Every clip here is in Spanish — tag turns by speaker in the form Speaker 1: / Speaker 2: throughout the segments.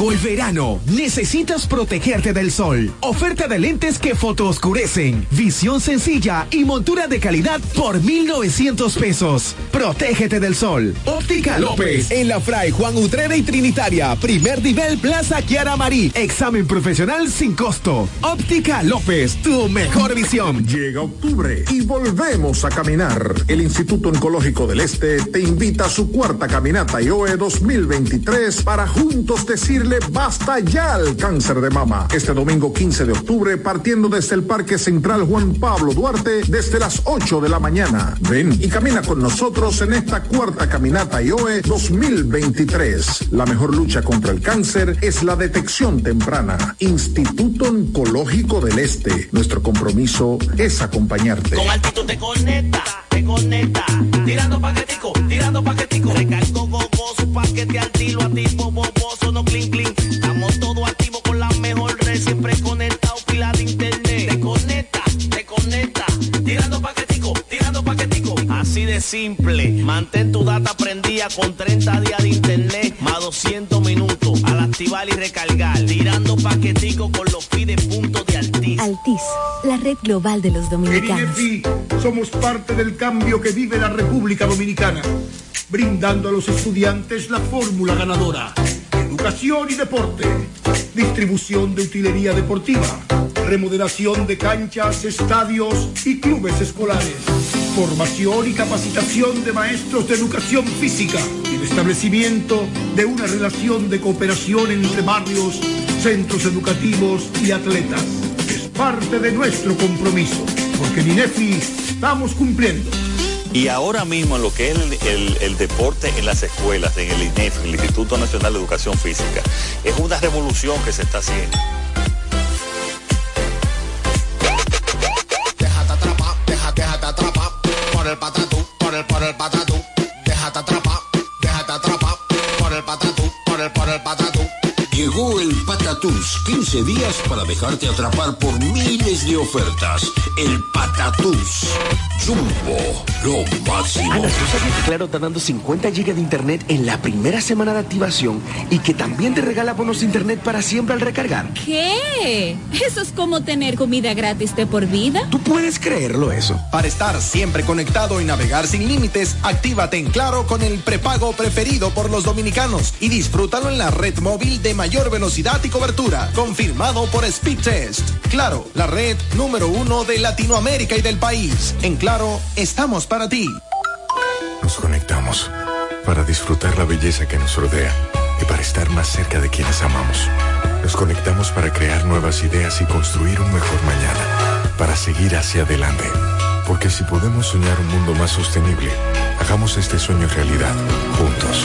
Speaker 1: Llegó el verano. Necesitas protegerte del sol. Oferta de lentes que fotooscurecen. Visión sencilla y montura de calidad por 1,900 pesos. Protégete del sol. Óptica López. En la Fray Juan Utrera y Trinitaria. Primer nivel Plaza Kiara Marí. Examen profesional sin costo. Óptica López. Tu mejor visión.
Speaker 2: Llega octubre y volvemos a caminar. El Instituto Oncológico del Este te invita a su cuarta caminata IOE 2023 para juntos decirle basta ya al cáncer de mama. Este domingo 15 de octubre, partiendo desde el Parque Central Juan Pablo Duarte, desde las 8 de la mañana. Ven y camina con nosotros en esta cuarta caminata IOE 2023. La mejor lucha contra el cáncer es la detección temprana. Instituto Oncológico del Este. Nuestro compromiso es acompañarte.
Speaker 3: Con altitud te conecta, te conecta. Tirando paquetico, tirando paquetico. Recargo gogoso, paquete al tiro, activo, boboso, no clink, clink. Estamos todos activos con la mejor red, siempre conectado, pila de internet. Te conecta, te conecta. Tirando paquetico, tirando paquetico. Así de simple. Mantén tu data prendida con 30 días de internet, más 200 minutos. Al activar y recargar. Tirando paquetico con los fides puntos Altis.
Speaker 4: La red global de los dominicanos.
Speaker 5: En INEFI somos parte del cambio que vive la República Dominicana, brindando a los estudiantes la fórmula ganadora. Educación y deporte, distribución de utilería deportiva, remodelación de canchas, estadios y clubes escolares, formación y capacitación de maestros de educación física y el establecimiento de una relación de cooperación entre barrios, centros educativos y atletas. Parte de nuestro compromiso, porque en INEFI estamos cumpliendo.
Speaker 6: Y ahora mismo en lo que es el, el- el deporte en las escuelas, en el INEF, el Instituto Nacional de Educación Física, es una revolución que se está haciendo.
Speaker 7: Déjate atrapar, déjate, déjate atrapar por el patatú, por el, por el patatú. Déjate atrapar, déjate atrapar por el patatú, por el, por el patatú.
Speaker 8: Llegó el Patatús, 15 días para dejarte atrapar por miles de ofertas. El Patatús. Jumbo, lo máximo.
Speaker 9: Ana, ¿tú sabías que Claro está dando 50 GB de internet en la primera semana de activación y que también te regala bonos de internet para siempre al recargar?
Speaker 10: ¿Qué? Eso es como tener comida gratis de por vida.
Speaker 9: ¿Tú puedes creerlo eso?
Speaker 11: Para estar siempre conectado y navegar sin límites, actívate en Claro con el prepago preferido por los dominicanos y disfrútalo en la red móvil de mayor velocidad y confirmado por Speedtest. Claro, la red número uno de Latinoamérica y del país. En Claro, estamos para ti.
Speaker 12: Nos conectamos para disfrutar la belleza que nos rodea y para estar más cerca de quienes amamos. Nos conectamos para crear nuevas ideas y construir un mejor mañana, para seguir hacia adelante. Porque si podemos soñar un mundo más sostenible, hagamos este sueño realidad, juntos.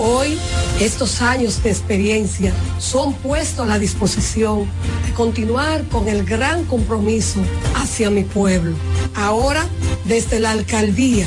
Speaker 13: Hoy, estos años de experiencia son puestos a la disposición de continuar con el gran compromiso hacia mi pueblo. Ahora, desde la alcaldía,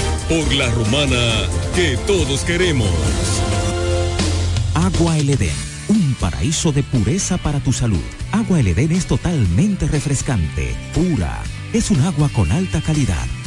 Speaker 14: Por la romana que todos queremos.
Speaker 3: Agua El Edén, un paraíso de pureza para tu salud. Agua El Edén es totalmente refrescante, pura. Es un agua con alta calidad,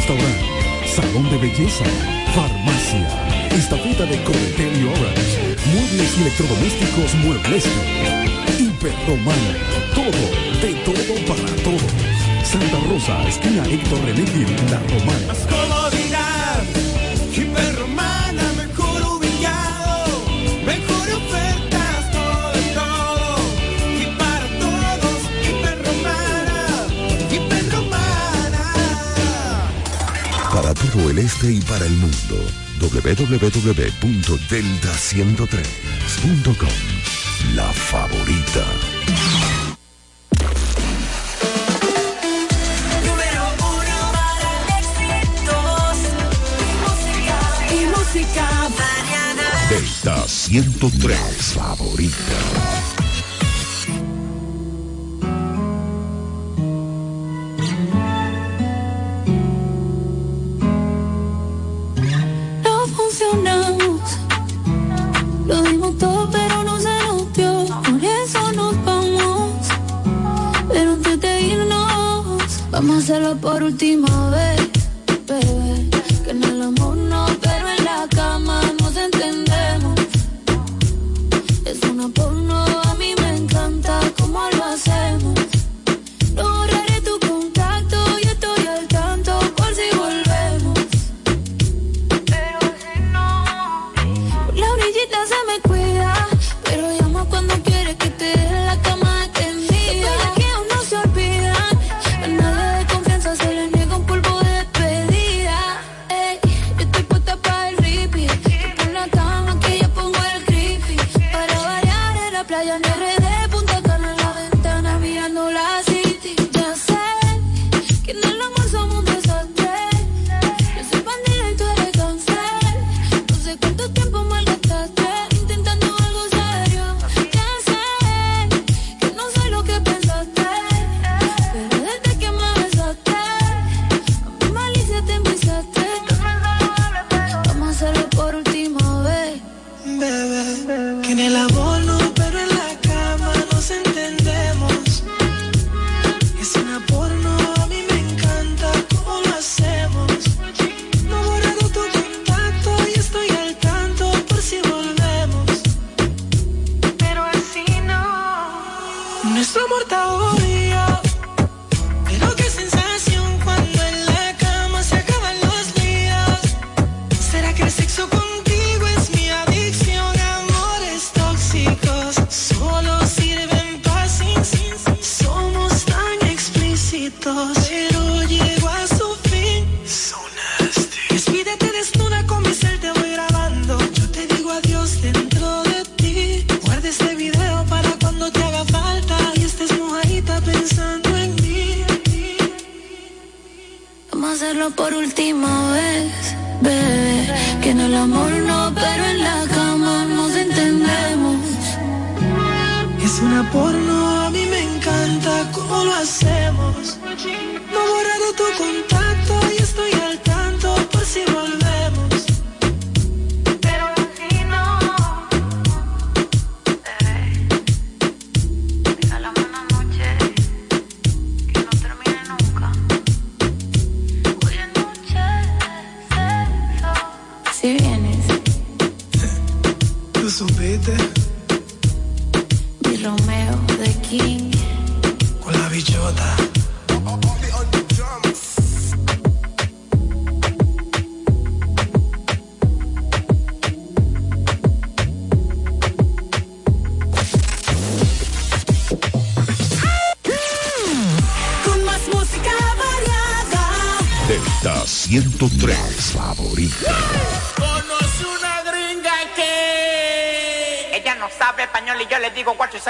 Speaker 15: Ingenio Restaurant, Salón de Belleza, Farmacia, Estafeta de Cometel y Orange, Muebles y Electrodomésticos Muebles, Hiperromana, todo, de todo para todos. Santa Rosa, esquina Héctor René La Romana.
Speaker 16: Este y para el mundo, www.delta103.com. La favorita.
Speaker 17: Número uno para éxitos y música mañana.
Speaker 16: Delta 103, favorita.
Speaker 18: Hacerlo por última vez, bebé. Que en el amor no, pero en la cama nos entendemos. Es una porno,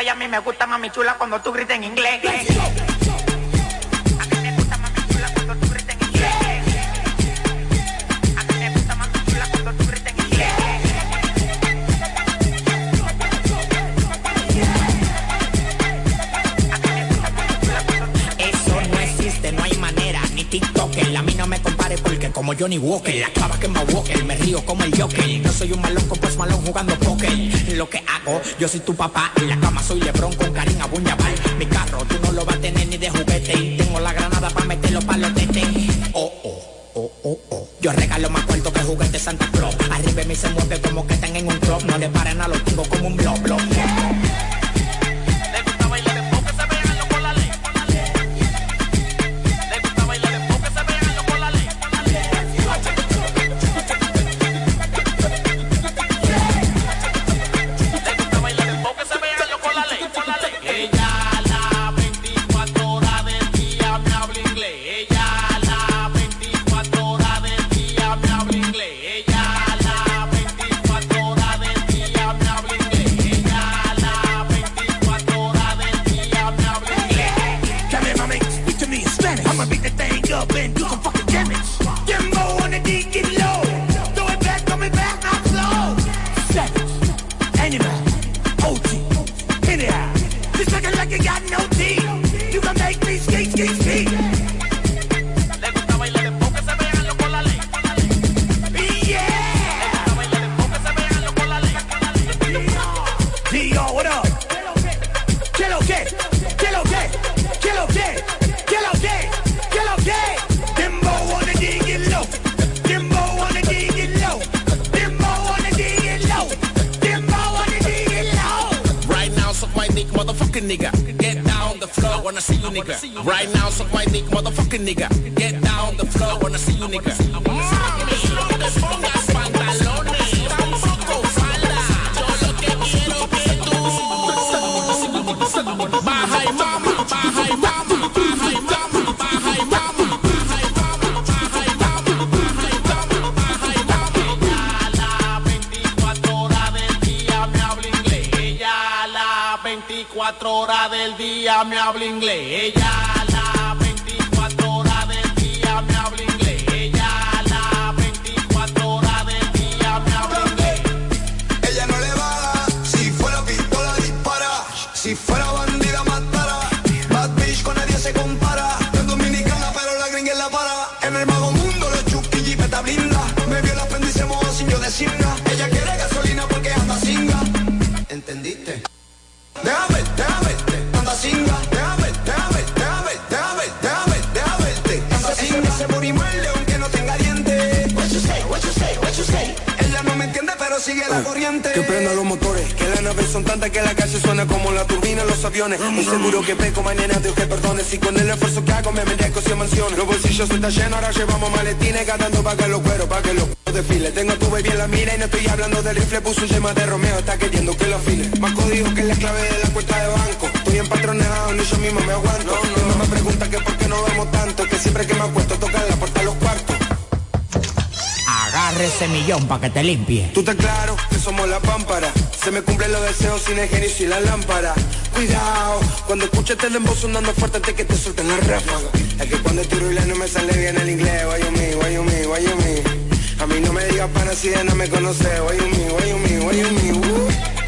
Speaker 18: y a
Speaker 17: mí me gustan a
Speaker 18: mi
Speaker 19: chula cuando tú gritas en inglés.
Speaker 20: Johnny Walker. La clava que me Walker, me río como el Joker. No soy un malón con pues malón jugando póker. Lo que hago, yo soy tu papá. En la cama soy Lebron con Karina Buñabal. Mi carro, tú no lo vas a tener ni de juguete. Y tengo la granada para meterlo para los tetes. Oh, oh, oh, oh, oh. Yo regalo más cuarto que juguete Santa Claus. Arriba me se mueve como
Speaker 21: 24 horas del día me habla inglés.
Speaker 22: son tantas que la calle suena como la turbina en los aviones. Un seguro que peco, mañana Dios que perdone. Si con el esfuerzo que hago me merezco 100 mansiones. Los bolsillos se están llenos, ahora llevamos maletines. Ganando paga los cueros, pa' que los desfile. Tengo tu baby en la mira y no estoy hablando del rifle. Puso yema de Romeo, está queriendo que lo afile. Más código que la clave de la cuenta de banco. Estoy empatronado, ni yo mismo me aguanto. No, me pregunta que por qué no vemos tanto. Que siempre que me acuesto toca la puerta a los
Speaker 20: cuatro agarre ese millón para que te limpie.
Speaker 22: Tú estás claro que somos la pámpara. Se me cumplen los deseos sin el genio y sin la lámpara. Cuidado, cuando escuches el dembow sonando fuerte que te suelten la ráfaga. Es que cuando tiro y no me sale bien el inglés. Why you me, why you me, why you me. A mí no me digas pana si de no me conoce. Why you me, why you me, why you me. Uh.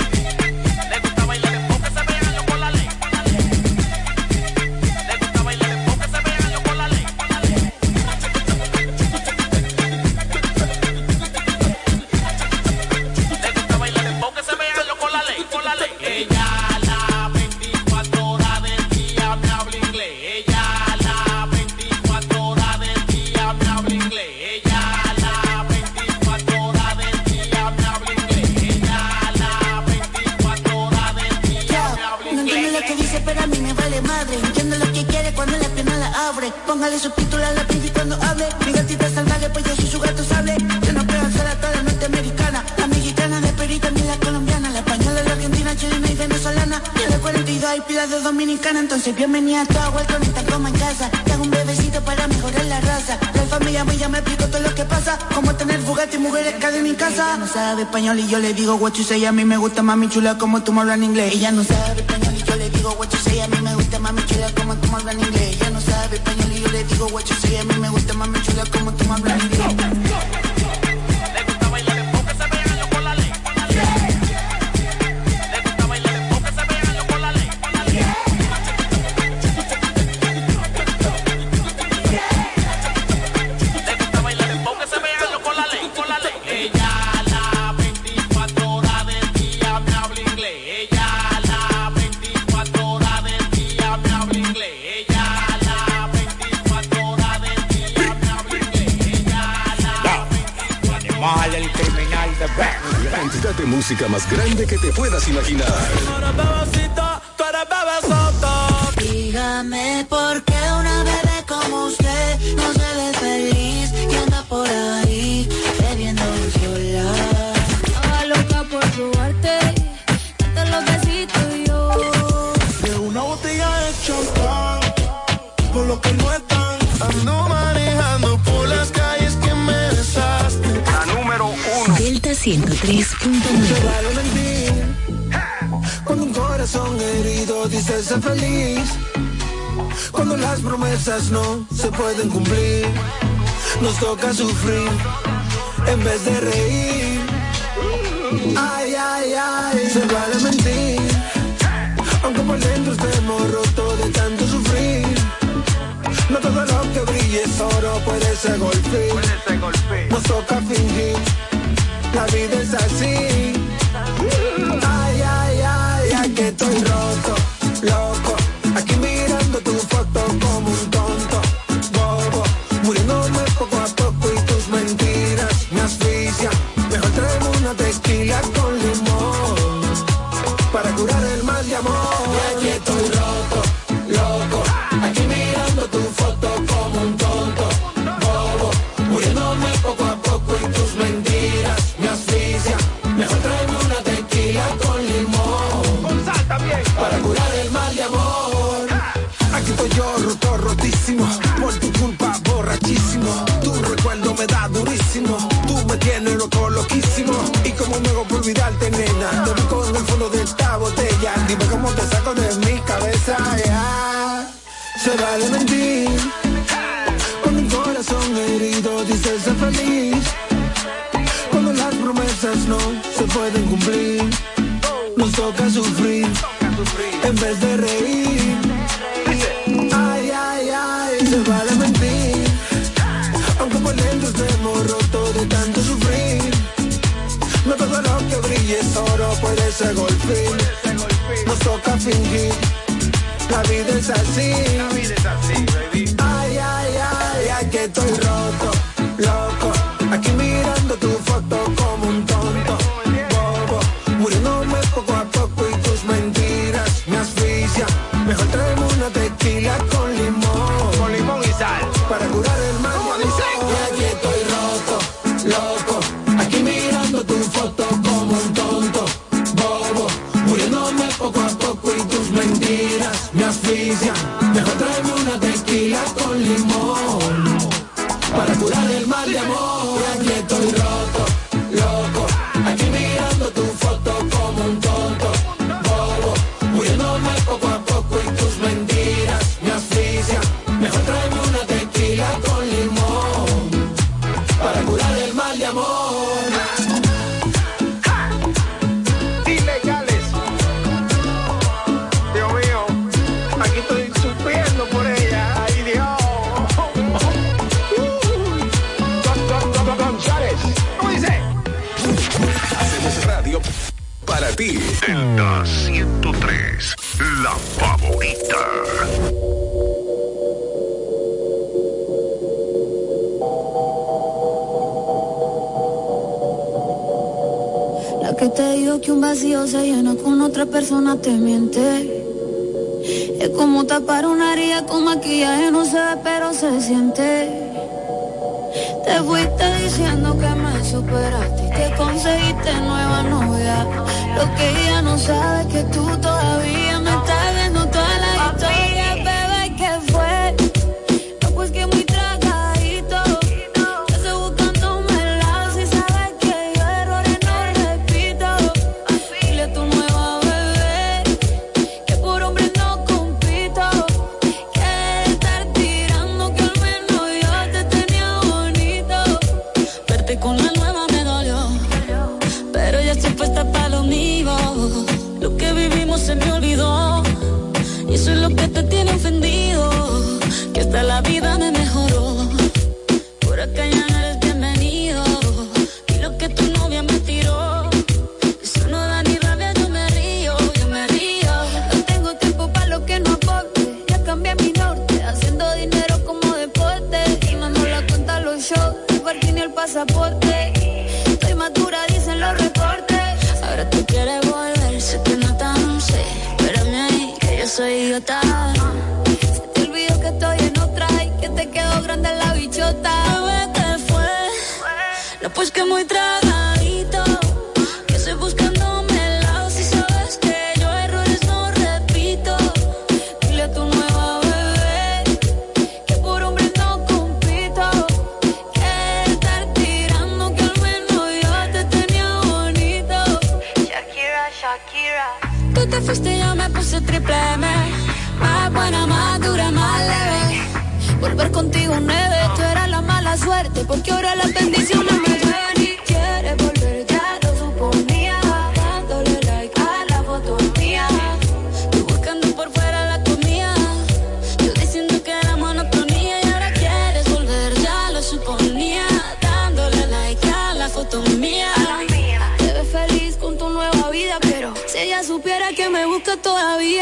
Speaker 23: Madre. Entiendo lo que quiere cuando la pierna la abre. Póngale subtítulos a la pinche cuando hable. Mi gatita salvaje, pues yo soy su gato sable. Yo no puedo hacer a toda la norteamericana. La mexicana de Perú y también la colombiana. La española, la argentina, chilena y venezolana. Y de 42 hay pilas de dominicana. Entonces bienvenida a toda vuelta con esta coma en casa. Tengo un bebecito para mejorar la raza. La familia me explico todo lo que pasa. Como tener Bugatti y mujeres cadena en casa. Ella no sabe español y yo le digo what you say. A mí me gusta mami chula como tú me hablas en inglés. Ella no sabe español y yo le digo what you say. A mí me gusta mami chula como tú me hablas en inglés. Ella no sabe español y yo le digo what you. A mí me gusta mami chula como tú me hablas en inglés.
Speaker 16: Cantidad de música más grande que te puedas imaginar.
Speaker 23: Dígame por qué Se
Speaker 24: vale mentir. Cuando un corazón herido dice ser feliz. Cuando las promesas no se pueden cumplir. Nos toca sufrir en vez de reír. Ay, ay, ay. Se vale mentir. Aunque por dentro estemos rotos de tanto sufrir. No todo lo que brille es oro, puede ser golpe. Nos toca fingir, la vida es así. Asfixian. Mejor traemos una tequila con limón.
Speaker 18: vacío se llena con otra persona te miente. Es como tapar una herida con maquillaje, no se ve pero se siente. Te fuiste diciendo que me superaste y que conseguiste nueva novia. Lo que ella no sabe es que tú pasaporte. Estoy madura, dicen los reportes. Ahora tú quieres volver, sé que no tan sé. Espérame ahí, que yo soy idiota. Se te olvidó que estoy en otra y que te quedó grande la bichota. Bebé, ¿qué fue? No, pues que muy
Speaker 16: trago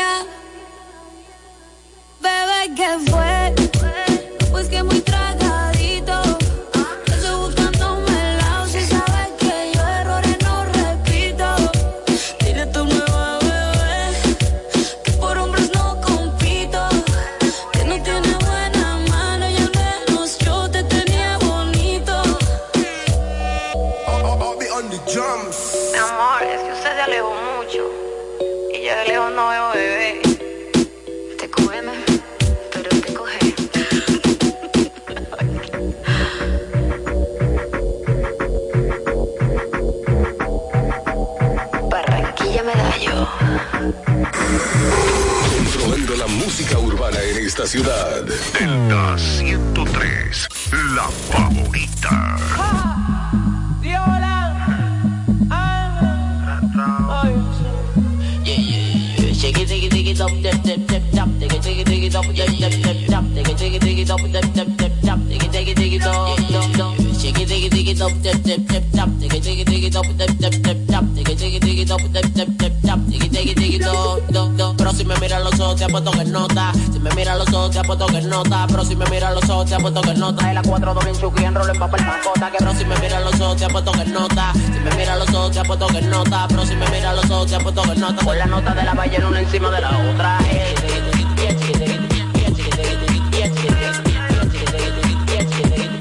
Speaker 16: sayang ciudad. Delta 103, la favorita.
Speaker 21: Si me miras los ojos, te apuesto que nota. Si me miras los ojos, te apuesto que nota. Pero si me miras los ojos, te apuesto que nota. Y la 4 doble en chuki, en rol en papel mascota. Que pero si me miras los ojos, te apuesto que nota. Si me miras los ojos, te apuesto que nota. Pero si me miras los ojos, te apuesto que nota. Con la nota de la ballena una encima de la otra.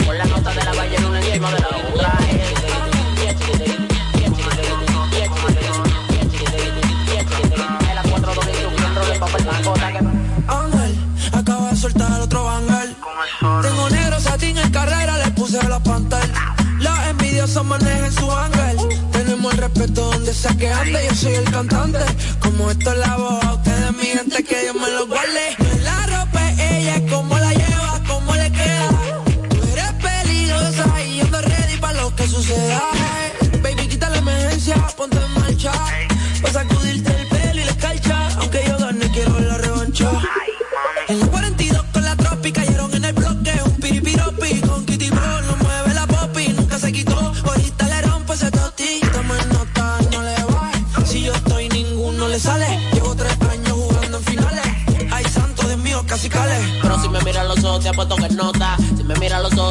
Speaker 21: Con la nota de la ballena una encima de la otra. la
Speaker 22: pantalla. Las envidiosas manejan su ángel. Tenemos el respeto donde sea que ande. Yo soy el cantante. Como esto es la voz a ustedes, mi gente, que Dios me lo guarde. La ropa es ella, como la lleva, cómo le queda. Tú eres peligrosa y yo ando ready para lo que suceda. Baby, quita la emergencia, ponte en marcha.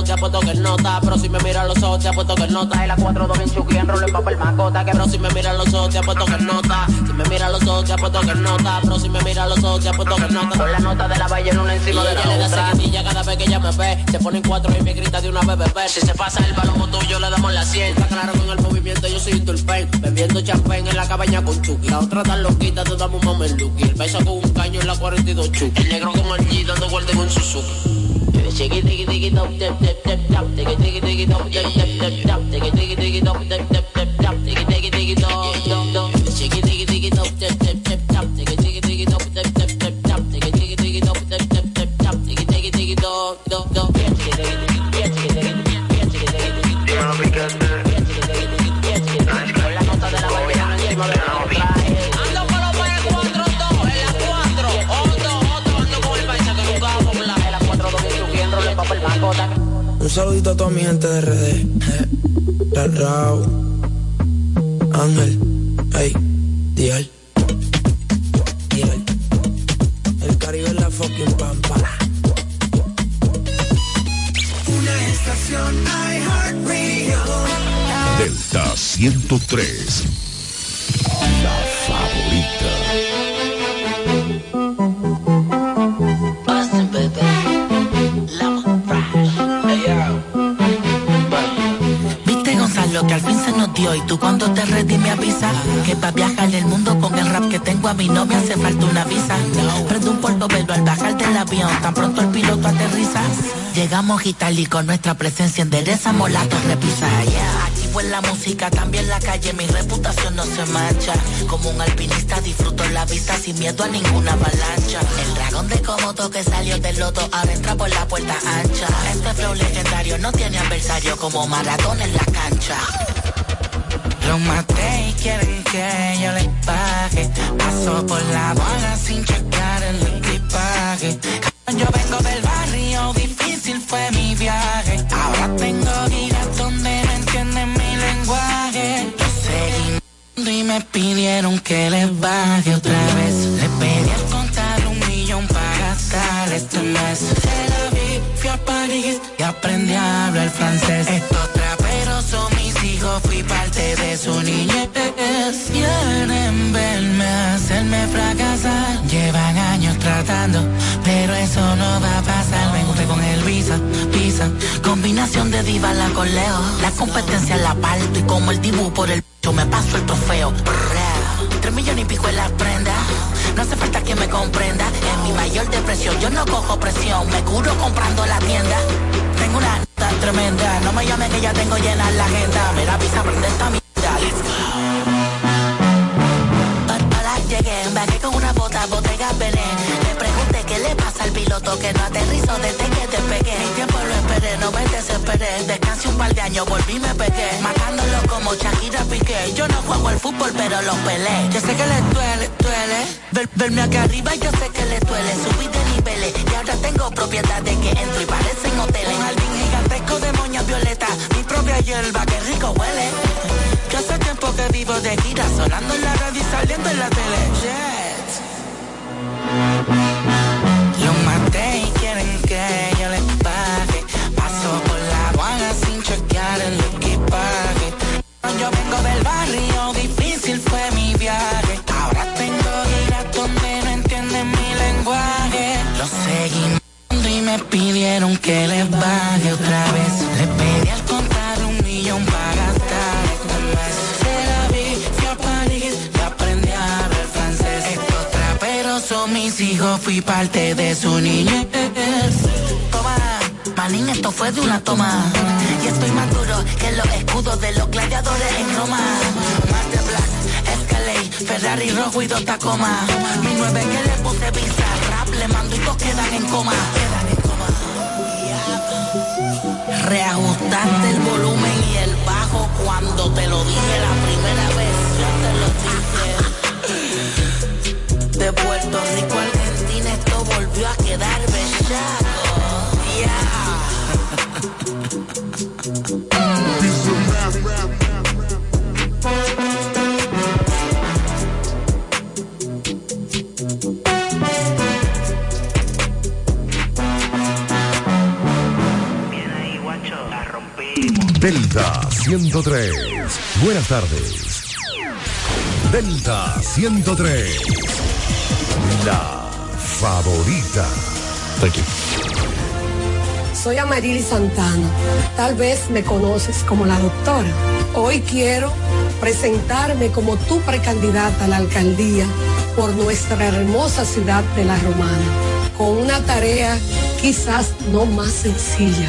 Speaker 21: Te apuesto que nota. Pero si me mira los ojos, te apuesto que nota. Y la 4 2 bien chuki, enrollo en papel macota. Que pero si me mira los ojos, te apuesto que nota. Si me mira los ojos, te apuesto que nota. Pero si me mira los ojos, te apuesto que nota. Con la nota de la ballena una encima de la otra. da seguidilla cada vez que ella me ve. Se pone en cuatro y me grita de una bebé. Si se pasa el balón tuyo, le damos la 100. Está claro con el movimiento, yo soy un turpen. Bebiendo champán en la cabaña con Chucky. La otra tan loquita, te damos un mameluki. El beso con un caño en la 42 Chucky. El negro con el G dando vueltas en un Suzuki. Shake
Speaker 25: Un saludito a toda mi gente de RD. La Rao. Ángel. Ey. Dial. Dial. El Caribe es la fucking pampa.
Speaker 24: Una estación iHeartRadio.
Speaker 16: Delta 103.
Speaker 26: Tú cuando te ready me avisas que pa' viajar el mundo con el rap que tengo a mi no me hace falta una visa. Prendo un portobelo al bajar del avión, tan pronto el piloto aterriza. Llegamos Itali con nuestra presencia enderezamos la torre pisa. Yeah. En la música, también la calle, mi reputación no se mancha. Como un alpinista disfruto la vista sin miedo a ninguna avalancha. El dragón de Komodo que salió del loto ahora entra por la puerta ancha. Este flow legendario no tiene adversario como Maradona en la cancha. Los maté y quieren que yo les pague. Paso por la bola sin checar el equipaje. Yo vengo del barrio, difícil fue mi viaje. Ahora tengo giras donde no entienden mi lenguaje. Seguí y me pidieron que les baje otra vez. Le pedí al contar un millón para gastar este mes. Se la vi, fui a París y aprendí a hablar francés. Hijos, fui parte de su niñez. Quieren verme hacerme fracasar. Llevan años tratando, pero eso no va a pasar. Me gusta con el visa, visa. Combinación de diva la con Leo. La competencia la parto y como el dibujo por el yo me paso el trofeo. Tres millones y pico en la prenda. No hace falta que me comprenda. En mi mayor depresión yo no cojo presión. Me curo comprando la tienda. Tengo una tremenda. No me llame que ya tengo llena la agenda. Mira, visa, prende esta mierda. Let's go. Hola, llegué, embarqué con una bota, botella Belén. Le pregunté qué le pasa al piloto que no aterrizó desde que despegué. Mi tiempo lo esperé, no me desesperé. Descansé un par de años, volví y me pegué. Matándolo como Shakira Piqué. Yo no juego al fútbol, pero lo peleé. Yo sé que le duele, duele. Ver- verme acá arriba, yo sé que le duele. Subí de niveles y ahora tengo propiedades que entro y parecen hoteles. Un jardín gigantesco de moñas violetas. Mi propia hierba, que rico huele. Yo hace tiempo que vivo de gira, sonando en la radio y saliendo en la tele. Jet. Me pidieron que les baje otra vez. Le pedí al contar un millón para gastar este mes. Se la vi, fui a París y aprendí a hablar francés. Estos traperos son mis hijos, fui parte de su niñez. Toma, manín, esto fue de una toma. Y estoy más duro que los escudos de los gladiadores en Roma. Más de Black, Escalade, Ferrari rojo y dos Tacoma. Mi nueve que le puse visa, rap le mando y todos quedan en coma. Quedan. Reajustaste el volumen y el bajo cuando te lo dije la primera vez. Yo te lo dije. De Puerto Rico a Argentina esto volvió a quedar bellaco. Yeah.
Speaker 16: Delta 103. Buenas tardes. Delta 103. La favorita.
Speaker 27: Thank you.
Speaker 13: Soy Amarili Santana. Tal vez me conoces como la doctora. Hoy quiero presentarme como tu precandidata a la alcaldía por nuestra hermosa ciudad de La Romana, con una tarea quizás no más sencilla,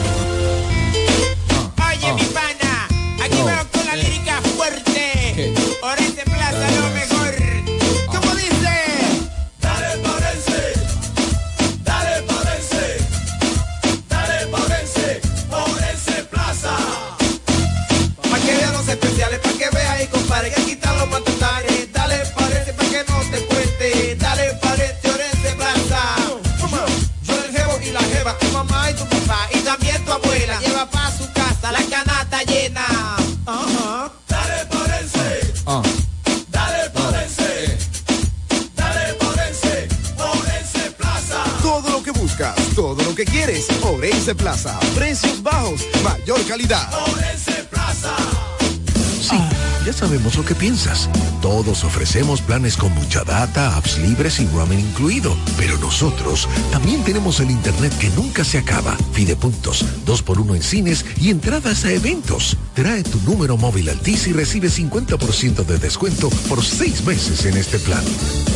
Speaker 16: Piensas. Todos ofrecemos planes con mucha data, apps libres y roaming incluido. Pero nosotros también tenemos el internet que nunca se acaba. Fidepuntos, 2x1 en cines y entradas a eventos. Trae tu número móvil Altis y recibe 50% de descuento por seis meses en este plan.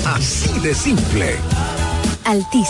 Speaker 16: Así de simple.
Speaker 4: Altis,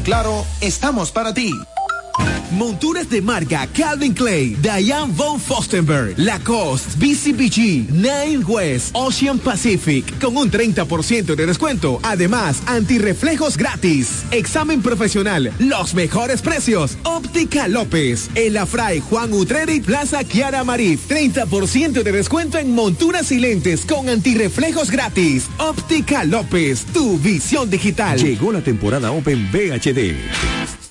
Speaker 11: Claro, estamos para ti.
Speaker 1: Monturas de marca Calvin Clay, Diane von Fostenberg, Lacoste, BCBG, Nine West, Ocean Pacific, con un 30% de descuento. Además, antirreflejos gratis. Examen profesional, los mejores precios. Óptica López, El Afray Juan Utreri, Plaza Kiara Marif, 30% de descuento en monturas y lentes con antirreflejos gratis. Óptica López, tu visión digital.
Speaker 28: Llegó la temporada Open VHD.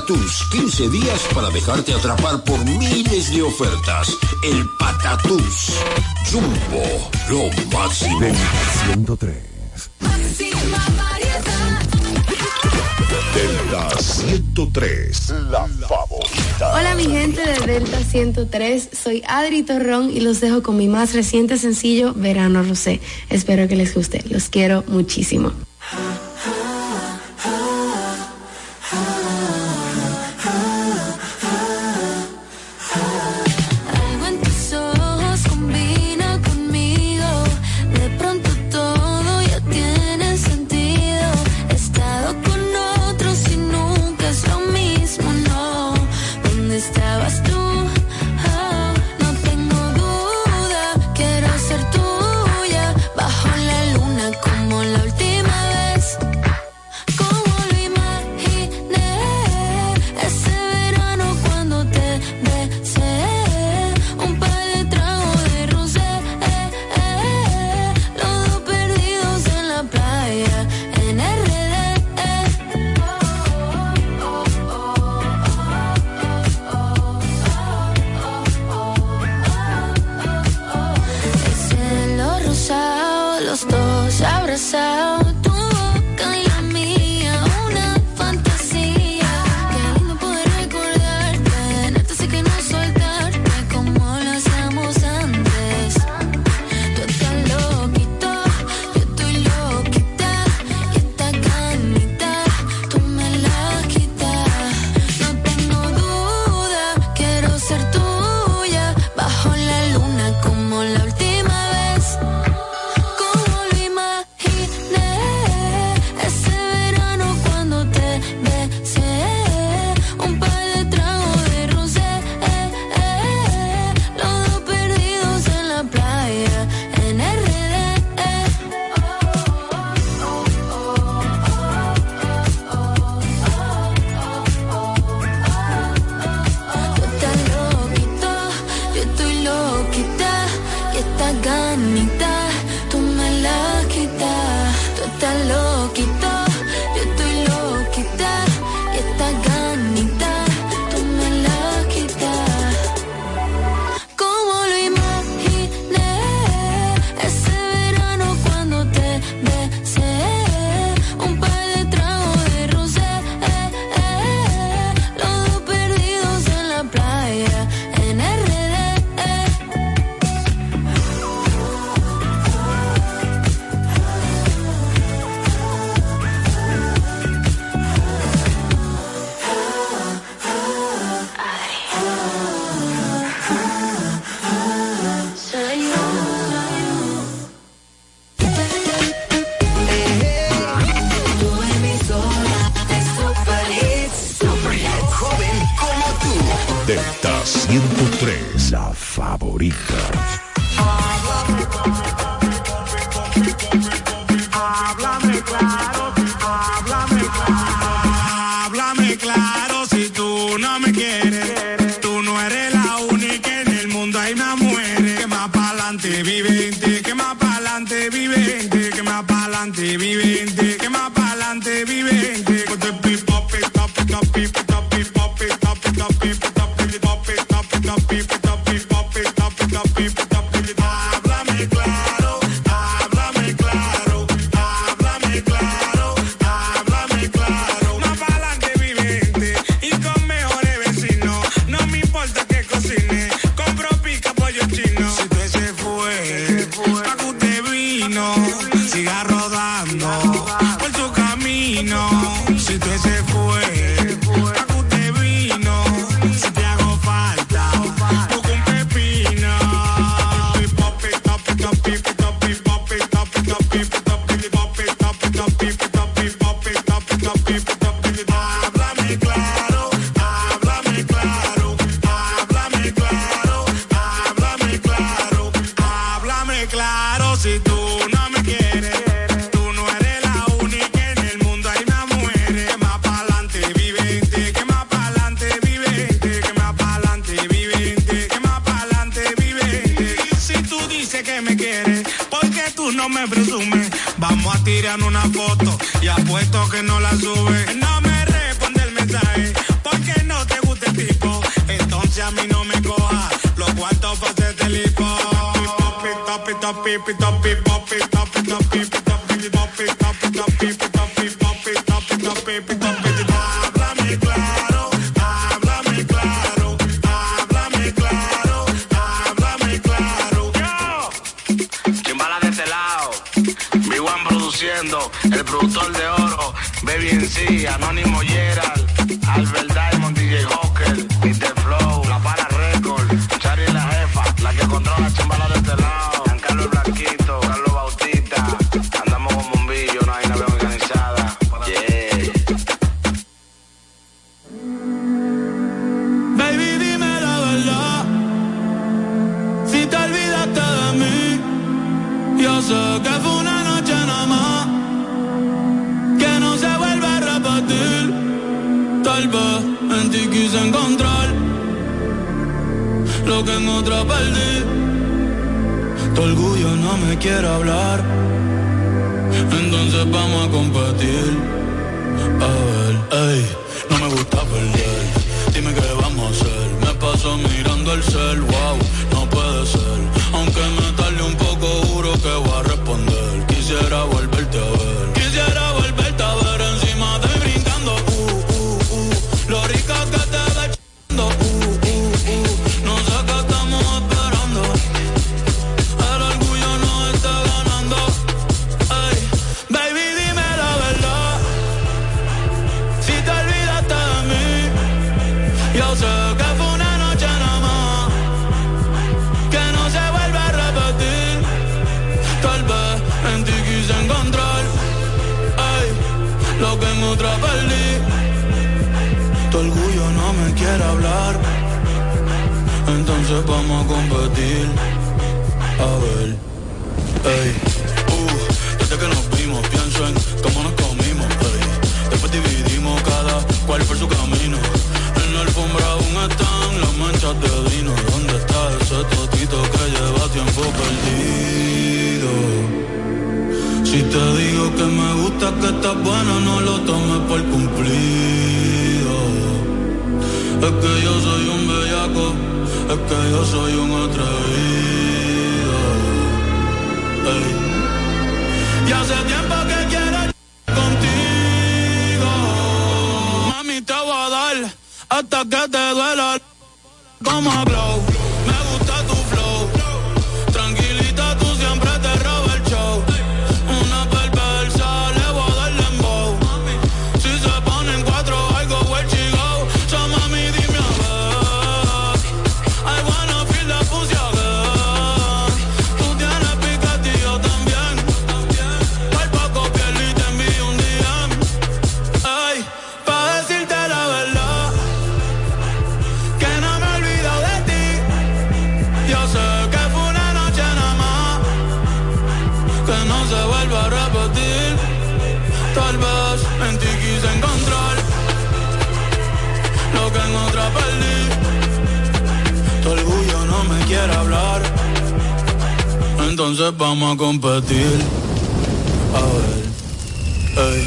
Speaker 29: Patatús, 15 días para dejarte atrapar por miles de ofertas. El Patatús. Jumbo, lo máximo.
Speaker 16: 103. Delta 103, la favorita.
Speaker 30: Hola mi gente de Delta 103, soy Adri Torrón y los dejo con mi más reciente sencillo, Verano Rosé. Espero que les guste, los quiero muchísimo.
Speaker 31: no me
Speaker 27: presumes. Vamos a tirar una foto y apuesto que no la sube. No me responde el mensaje porque no te gusta el tipo. Entonces a mí no me coja los cuartos para hacerte
Speaker 7: lipo. Productor de oro, Baby en sí, Anónimo Gerald, Albert
Speaker 27: perdí. Tu orgullo no me quiere hablar. Entonces vamos a competir. A ver, ey, no me gusta perder. Dime qué vamos a hacer. Me paso mirando el cel, wow, no puede ser. Aunque me tarde un poco, juro que voy quiere hablar. Entonces vamos a competir. A ver, ey, uh, desde que nos vimos, pienso en cómo nos comimos, ey. Después dividimos cada cual por su camino. En la alfombra aún están las manchas de vino. ¿Dónde está ese totito que lleva tiempo perdido? Si te digo que me gusta, que estás bueno, no lo tomes por cumplido. Es que yo soy un bellaco, es que yo soy un atrevido. Y hace tiempo que quiero contigo. Mami, te voy a dar hasta que te duela. Como glow, Entonces vamos a competir. A ver, ey.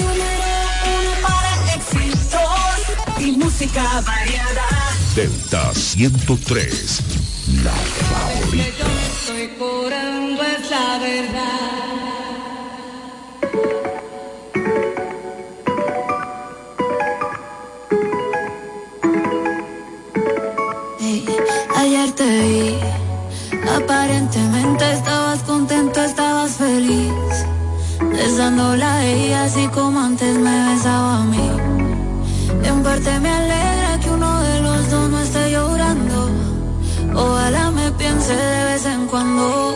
Speaker 32: Número uno para éxitos y música variada.
Speaker 16: Delta 103,
Speaker 32: estoy curando es la verdad.
Speaker 18: Ayer te vi, aparentemente estabas contento, estabas feliz, besándola a ella así como antes me besaba a mí. En parte me alegra que uno de los dos no esté llorando, ojalá piense de vez en cuando.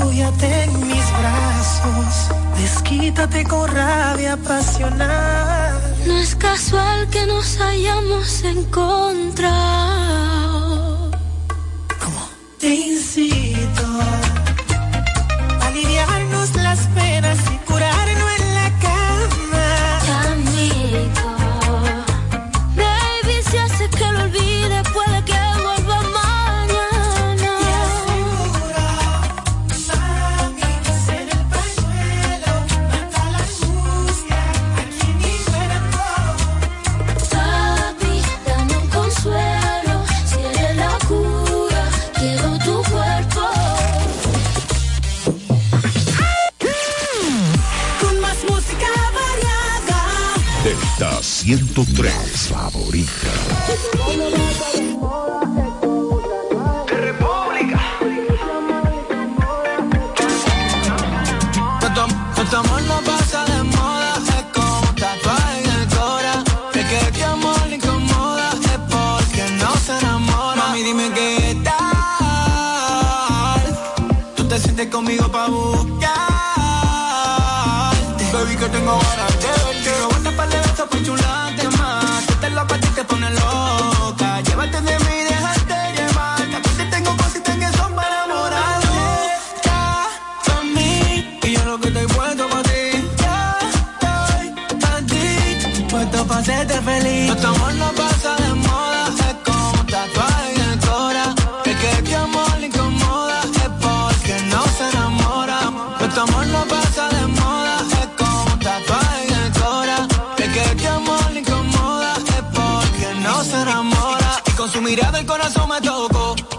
Speaker 33: apóyate en mis brazos, desquítate con rabia apasionada.
Speaker 34: No es casual que nos hayamos encontrado.
Speaker 33: ¿Cómo? Te incito a aliviarnos las penas
Speaker 24: 103. Favorita.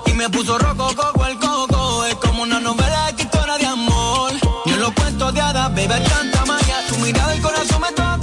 Speaker 35: y me puso roco coco el coco. Es como una novela escritora de amor. Yo en los cuentos de hadas, bebé, tanta magia. Tu mirada el corazón me
Speaker 36: toca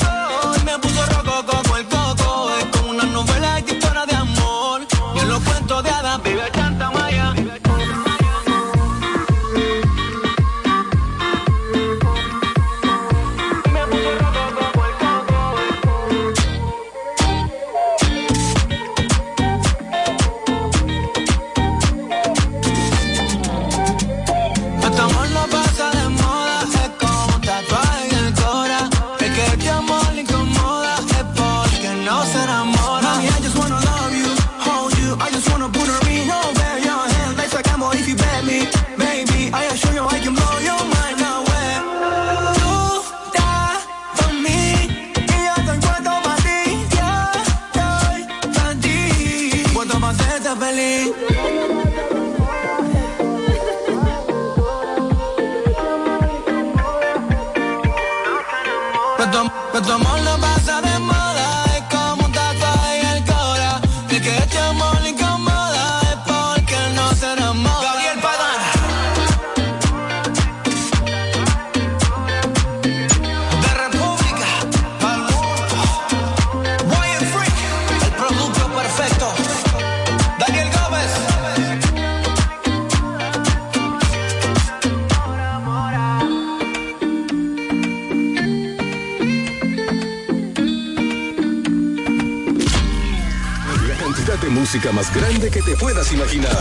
Speaker 36: puedas imaginar.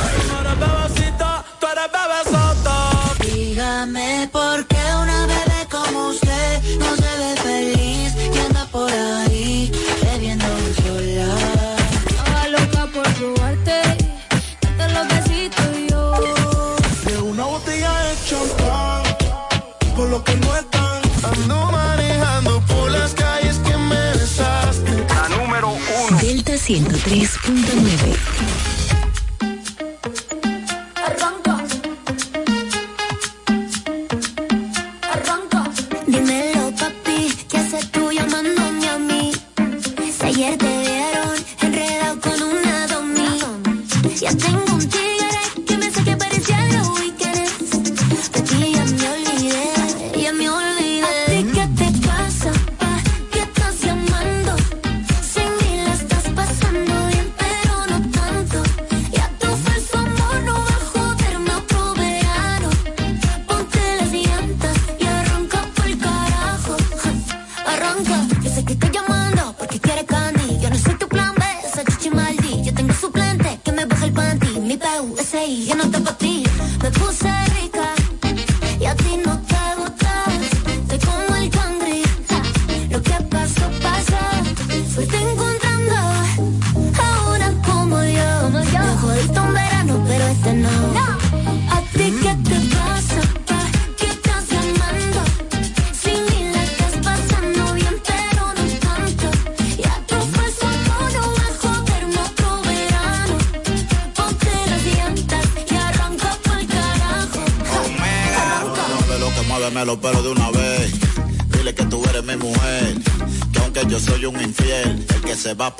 Speaker 31: Dígame por qué una bebé como usted no se ve feliz y anda por ahí bebiendo un sola. Estaba loca por robarte, hasta los besitos yo.
Speaker 33: De una botella de champán, por lo que no es. Ando manejando por las calles que me besaste. La número uno.
Speaker 4: Delta 103.9.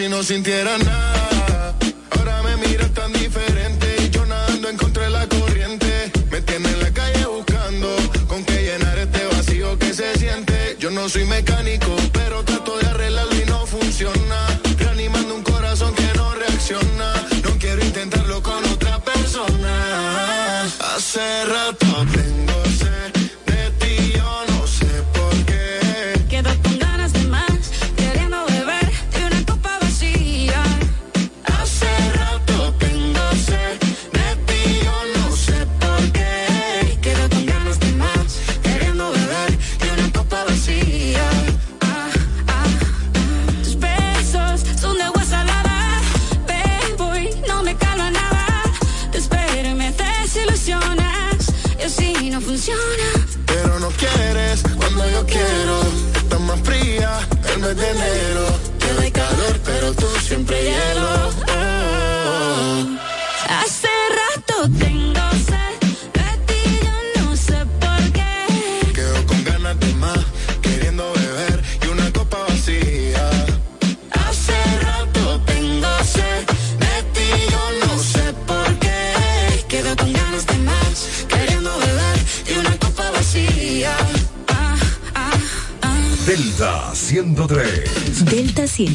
Speaker 37: si no
Speaker 22: sintiera nada. Ahora me miras tan diferente. Y yo nadando encontré la corriente. Me tiene en la calle buscando con qué llenar este vacío que se siente. Yo no soy mecánico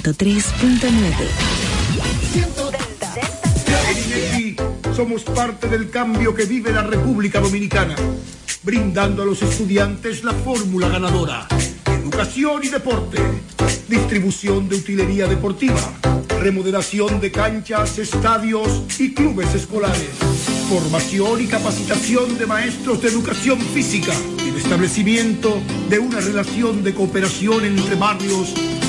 Speaker 4: 103.9.
Speaker 5: Somos parte del cambio que vive la República Dominicana, brindando a los estudiantes la fórmula ganadora. Educación y deporte, distribución de utilería deportiva, remodelación de canchas, estadios y clubes escolares, formación y capacitación de maestros de educación física, el establecimiento de una relación de cooperación entre barrios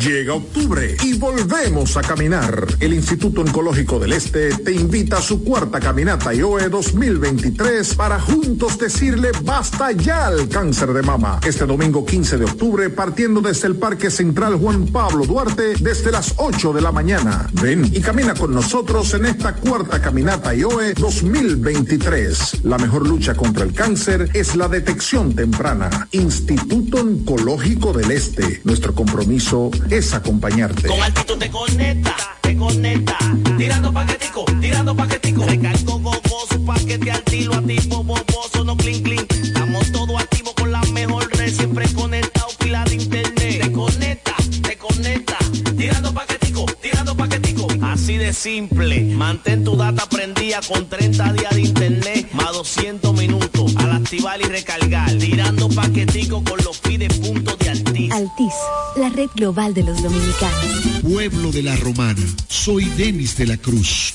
Speaker 2: Llega octubre y volvemos a caminar. El Instituto Oncológico del Este te invita a su cuarta caminata IOE 2023 para juntos decirle basta ya al cáncer de mama. Este domingo 15 de octubre, partiendo desde el Parque Central Juan Pablo Duarte, desde las 8 de la mañana. Ven y camina con nosotros en esta cuarta caminata IOE 2023. La mejor lucha contra el cáncer es la detección temprana. Instituto Oncológico del Este. Nuestro compromiso es acompañarte.
Speaker 3: Con altitud te conecta, te conecta. Tirando paquetico, tirando paquetico. Recargo gogoso, paquete al tiro, activo, boboso, no clean, clean. Estamos todos activos con la mejor red, siempre conectado, pila de internet. Te conecta, te conecta. Tirando paquetico, tirando paquetico. Así de simple. Mantén tu data prendida con 30 días de internet, más 200 minutos. Al activar y recargar. Tirando paquetico con los pide puntos Altis.
Speaker 4: La red global de los dominicanos.
Speaker 38: Pueblo de la Romana, soy Denis de la Cruz,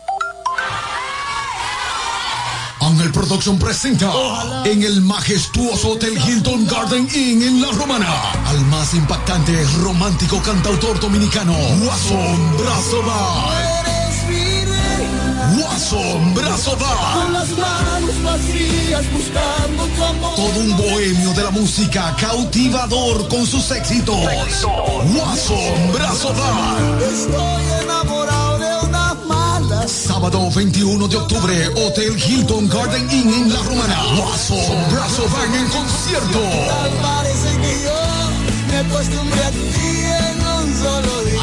Speaker 16: Ángel Production presenta en el majestuoso Hotel Hilton Garden Inn en La Romana al más impactante, romántico cantautor dominicano, Guasón Brazo Guasón Brazo
Speaker 24: Con las manos vacías buscando tu amor.
Speaker 16: Todo un bohemio de la música cautivador con sus éxitos. Guasón Brazo
Speaker 24: Estoy.
Speaker 16: Sábado 21 de octubre, Hotel Hilton Garden Inn en La Romana. Guasón Brazo Band en concierto.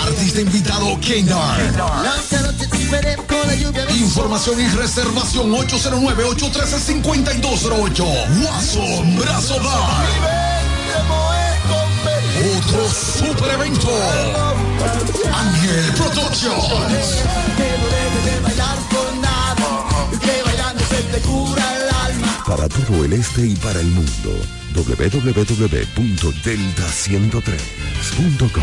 Speaker 16: Artista invitado Kendar. Información y reservación 809-813-5208. Guasón Brazo. Otro super evento. Ángel Productions.
Speaker 24: Que no debes de bailar por nada. Y que bailando se te cura el alma.
Speaker 39: Para todo el este y para el mundo, www.delta103.com.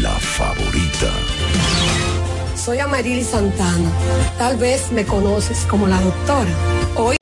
Speaker 39: La favorita.
Speaker 13: Soy Amarili Santana. Tal vez me conoces como la doctora. Hoy